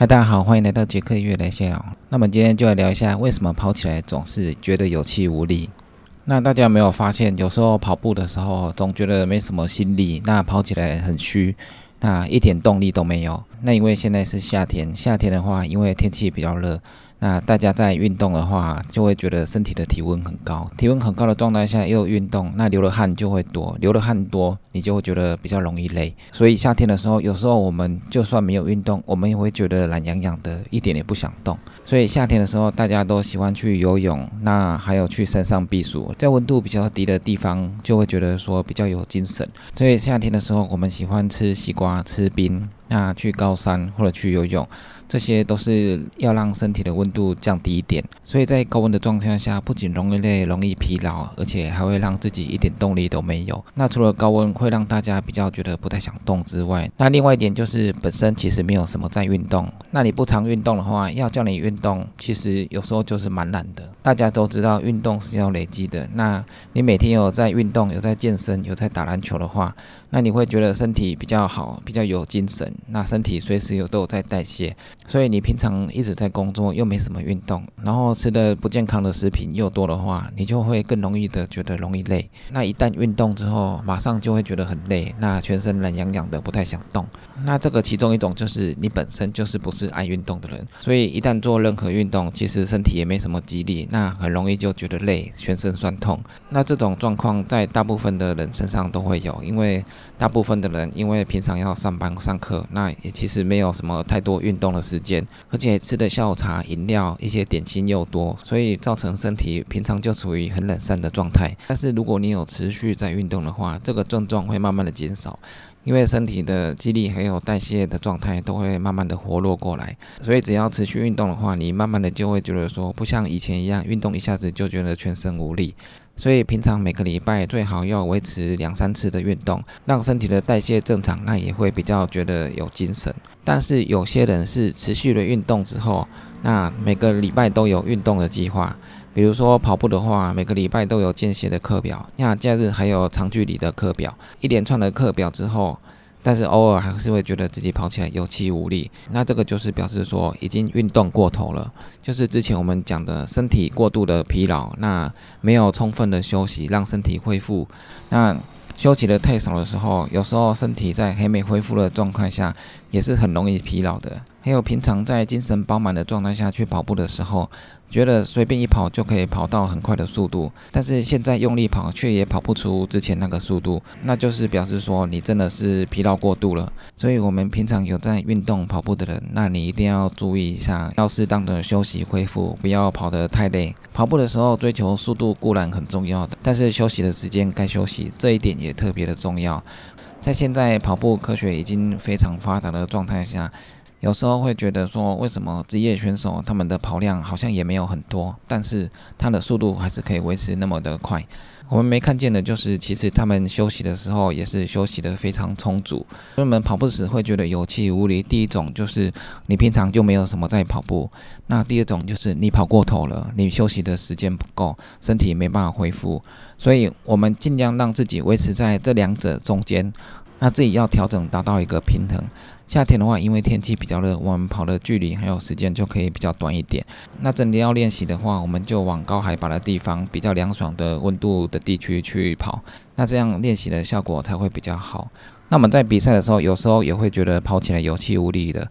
嗨，大家好，欢迎来到杰克越来越好。那么今天就来聊一下，为什么跑起来总是觉得有气无力？那大家有没有发现，有时候跑步的时候总觉得没什么心力，那跑起来很虚，那一点动力都没有。那因为现在是夏天，夏天的话，因为天气比较热。那大家在运动的话，就会觉得身体的体温很高。体温很高的状态下又运动，那流的汗就会多，流的汗多，你就会觉得比较容易累。所以夏天的时候，有时候我们就算没有运动，我们也会觉得懒洋洋的，一点也不想动。所以夏天的时候，大家都喜欢去游泳，那还有去山上避暑，在温度比较低的地方，就会觉得说比较有精神。所以夏天的时候，我们喜欢吃西瓜、吃冰。那去高山或者去游泳，这些都是要让身体的温度降低一点。所以在高温的状态下，不仅容易累、容易疲劳，而且还会让自己一点动力都没有。那除了高温会让大家比较觉得不太想动之外，那另外一点就是本身其实没有什么在运动。那你不常运动的话，要叫你运动，其实有时候就是蛮懒的。大家都知道运动是要累积的。那你每天有在运动、有在健身、有在打篮球的话，那你会觉得身体比较好，比较有精神。那身体随时有都有在代谢，所以你平常一直在工作，又没什么运动，然后吃的不健康的食品又多的话，你就会更容易的觉得容易累。那一旦运动之后，马上就会觉得很累，那全身懒洋洋的，不太想动。那这个其中一种就是你本身就是不是爱运动的人，所以一旦做任何运动，其实身体也没什么激励，那很容易就觉得累，全身酸痛。那这种状况在大部分的人身上都会有，因为大部分的人因为平常要上班上课。那也其实没有什么太多运动的时间，而且吃的下午茶、饮料、一些点心又多，所以造成身体平常就处于很懒散的状态。但是如果你有持续在运动的话，这个症状会慢慢的减少，因为身体的肌力还有代谢的状态都会慢慢的活络过来。所以只要持续运动的话，你慢慢的就会觉得说，不像以前一样，运动一下子就觉得全身无力。所以平常每个礼拜最好要维持两三次的运动，让身体的代谢正常，那也会比较觉得有精神。但是有些人是持续的运动之后，那每个礼拜都有运动的计划，比如说跑步的话，每个礼拜都有间歇的课表，那假日还有长距离的课表，一连串的课表之后。但是偶尔还是会觉得自己跑起来有气无力，那这个就是表示说已经运动过头了，就是之前我们讲的身体过度的疲劳，那没有充分的休息让身体恢复，那休息的太少的时候，有时候身体在还没恢复的状况下，也是很容易疲劳的。还有平常在精神饱满的状态下去跑步的时候，觉得随便一跑就可以跑到很快的速度，但是现在用力跑却也跑不出之前那个速度，那就是表示说你真的是疲劳过度了。所以，我们平常有在运动跑步的人，那你一定要注意一下，要适当的休息恢复，不要跑得太累。跑步的时候追求速度固然很重要的，但是休息的时间该休息，这一点也特别的重要。在现在跑步科学已经非常发达的状态下。有时候会觉得说，为什么职业选手他们的跑量好像也没有很多，但是他的速度还是可以维持那么的快？我们没看见的就是，其实他们休息的时候也是休息的非常充足。所以我们跑步时会觉得有气无力。第一种就是你平常就没有什么在跑步，那第二种就是你跑过头了，你休息的时间不够，身体没办法恢复。所以我们尽量让自己维持在这两者中间，那自己要调整达到一个平衡。夏天的话，因为天气比较热，我们跑的距离还有时间就可以比较短一点。那真的要练习的话，我们就往高海拔的地方、比较凉爽的温度的地区去跑。那这样练习的效果才会比较好。那我们在比赛的时候，有时候也会觉得跑起来有气无力的。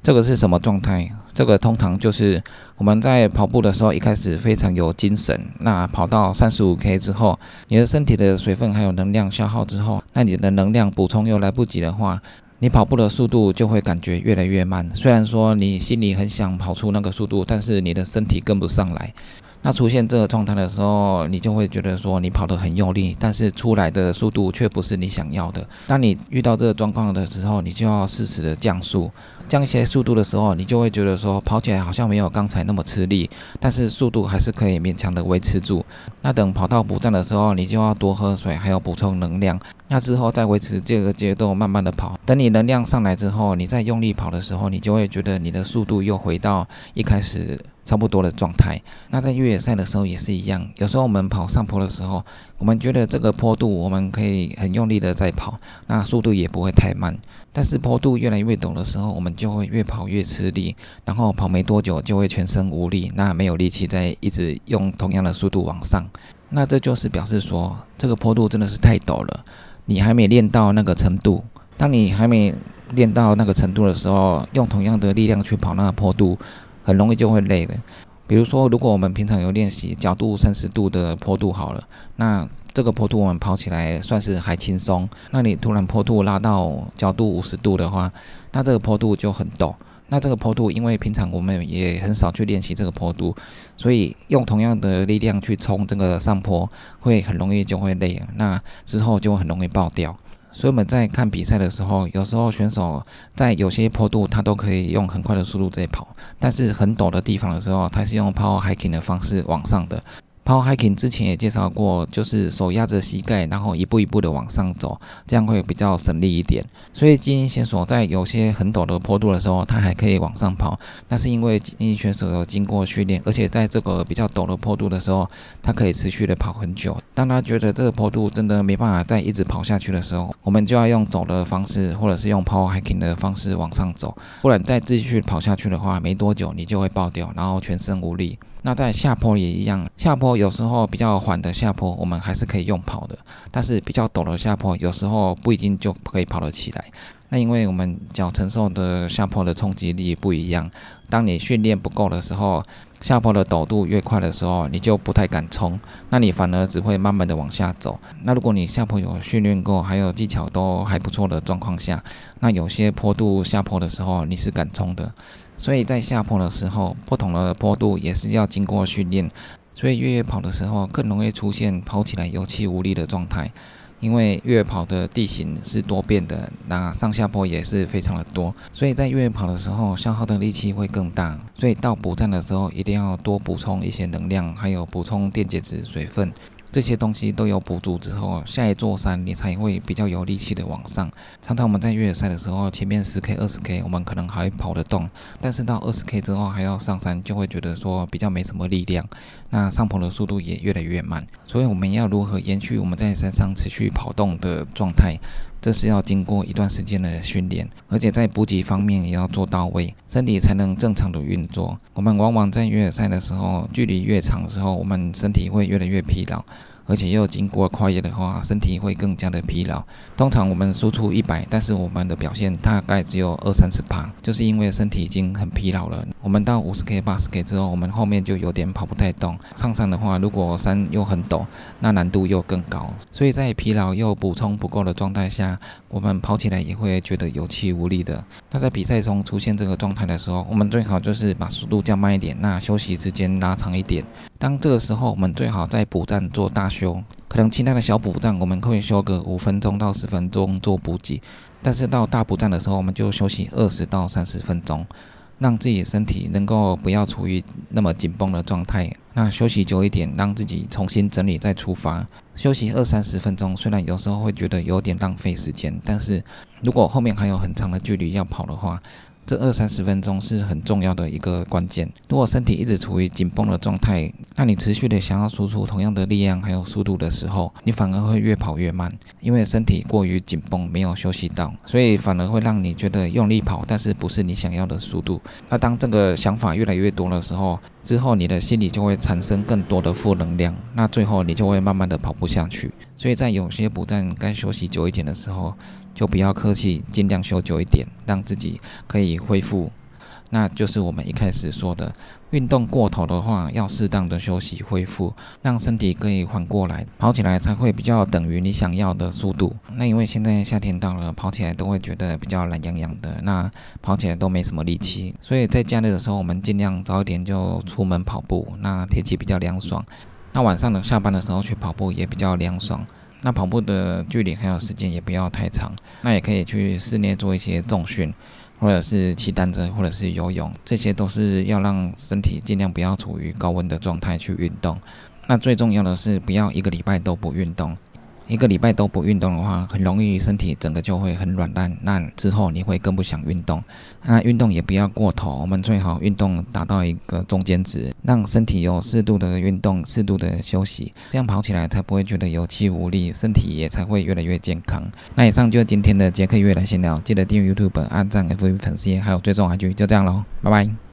这个是什么状态？这个通常就是我们在跑步的时候，一开始非常有精神。那跑到三十五 K 之后，你的身体的水分还有能量消耗之后，那你的能量补充又来不及的话。你跑步的速度就会感觉越来越慢，虽然说你心里很想跑出那个速度，但是你的身体跟不上来。那出现这个状态的时候，你就会觉得说你跑得很用力，但是出来的速度却不是你想要的。当你遇到这个状况的时候，你就要适时的降速。降一些速度的时候，你就会觉得说跑起来好像没有刚才那么吃力，但是速度还是可以勉强的维持住。那等跑到补站的时候，你就要多喝水，还有补充能量。那之后再维持这个节奏，慢慢的跑。等你能量上来之后，你再用力跑的时候，你就会觉得你的速度又回到一开始。差不多的状态。那在越野赛的时候也是一样，有时候我们跑上坡的时候，我们觉得这个坡度我们可以很用力的在跑，那速度也不会太慢。但是坡度越来越陡的时候，我们就会越跑越吃力，然后跑没多久就会全身无力，那没有力气再一直用同样的速度往上。那这就是表示说，这个坡度真的是太陡了，你还没练到那个程度。当你还没练到那个程度的时候，用同样的力量去跑那个坡度，很容易就会累了。比如说，如果我们平常有练习角度三十度的坡度好了，那这个坡度我们跑起来算是还轻松。那你突然坡度拉到角度五十度的话，那这个坡度就很陡。那这个坡度，因为平常我们也很少去练习这个坡度，所以用同样的力量去冲这个上坡，会很容易就会累。那之后就很容易爆掉。所以我们在看比赛的时候，有时候选手在有些坡度他都可以用很快的速度在跑，但是很陡的地方的时候，他是用 power hiking 的方式往上的。然后 hiking 之前也介绍过，就是手压着膝盖，然后一步一步的往上走，这样会比较省力一点。所以精英选手在有些很陡的坡度的时候，他还可以往上跑，那是因为精英选手有经过训练，而且在这个比较陡的坡度的时候，他可以持续的跑很久。当他觉得这个坡度真的没办法再一直跑下去的时候，我们就要用走的方式，或者是用 Power hiking 的方式往上走，不然再继续跑下去的话，没多久你就会爆掉，然后全身无力。那在下坡也一样，下坡有时候比较缓的下坡，我们还是可以用跑的；但是比较陡的下坡，有时候不一定就可以跑得起来。那因为我们脚承受的下坡的冲击力不一样，当你训练不够的时候，下坡的陡度越快的时候，你就不太敢冲，那你反而只会慢慢的往下走。那如果你下坡有训练过，还有技巧都还不错的状况下，那有些坡度下坡的时候，你是敢冲的。所以在下坡的时候，不同的坡度也是要经过训练，所以越野跑的时候更容易出现跑起来有气无力的状态，因为越野跑的地形是多变的，那上下坡也是非常的多，所以在越野跑的时候消耗的力气会更大，所以到补站的时候一定要多补充一些能量，还有补充电解质、水分。这些东西都有补足之后，下一座山你才会比较有力气的往上。常常我们在越野赛的时候，前面十 K、二十 K 我们可能还跑得动，但是到二十 K 之后还要上山，就会觉得说比较没什么力量，那上坡的速度也越来越慢。所以我们要如何延续我们在山上持续跑动的状态？这是要经过一段时间的训练，而且在补给方面也要做到位，身体才能正常的运作。我们往往在越野赛的时候，距离越长的时候，我们身体会越来越疲劳。而且又经过跨越的话，身体会更加的疲劳。通常我们输出一百，但是我们的表现大概只有二三十趴，就是因为身体已经很疲劳了。我们到五十 K、八十 K 之后，我们后面就有点跑不太动。上山的话，如果山又很陡，那难度又更高。所以在疲劳又补充不够的状态下，我们跑起来也会觉得有气无力的。那在比赛中出现这个状态的时候，我们最好就是把速度降慢一点，那休息时间拉长一点。当这个时候，我们最好在补站做大修，可能其他的小补站我们可以修个五分钟到十分钟做补给，但是到大补站的时候，我们就休息二十到三十分钟，让自己身体能够不要处于那么紧绷的状态。那休息久一点，让自己重新整理再出发。休息二三十分钟，虽然有时候会觉得有点浪费时间，但是如果后面还有很长的距离要跑的话，这二三十分钟是很重要的一个关键。如果身体一直处于紧绷的状态，那你持续的想要输出同样的力量还有速度的时候，你反而会越跑越慢，因为身体过于紧绷，没有休息到，所以反而会让你觉得用力跑，但是不是你想要的速度。那当这个想法越来越多的时候，之后你的心里就会产生更多的负能量，那最后你就会慢慢的跑不下去。所以在有些补站该休息久一点的时候。就不要客气，尽量休久一点，让自己可以恢复。那就是我们一开始说的，运动过头的话，要适当的休息恢复，让身体可以缓过来，跑起来才会比较等于你想要的速度。那因为现在夏天到了，跑起来都会觉得比较懒洋洋的，那跑起来都没什么力气。所以在假日的时候，我们尽量早一点就出门跑步。那天气比较凉爽，那晚上的下班的时候去跑步也比较凉爽。那跑步的距离还有时间也不要太长，那也可以去室内做一些重训，或者是骑单车，或者是游泳，这些都是要让身体尽量不要处于高温的状态去运动。那最重要的是不要一个礼拜都不运动，一个礼拜都不运动的话，很容易身体整个就会很软烂，那之后你会更不想运动。那运动也不要过头，我们最好运动达到一个中间值，让身体有适度的运动、适度的休息，这样跑起来才不会觉得有气无力，身体也才会越来越健康。那以上就是今天的杰克月来闲聊，记得订阅 YouTube、按赞、FV 粉丝，还有追踪 IG，就这样喽，拜拜。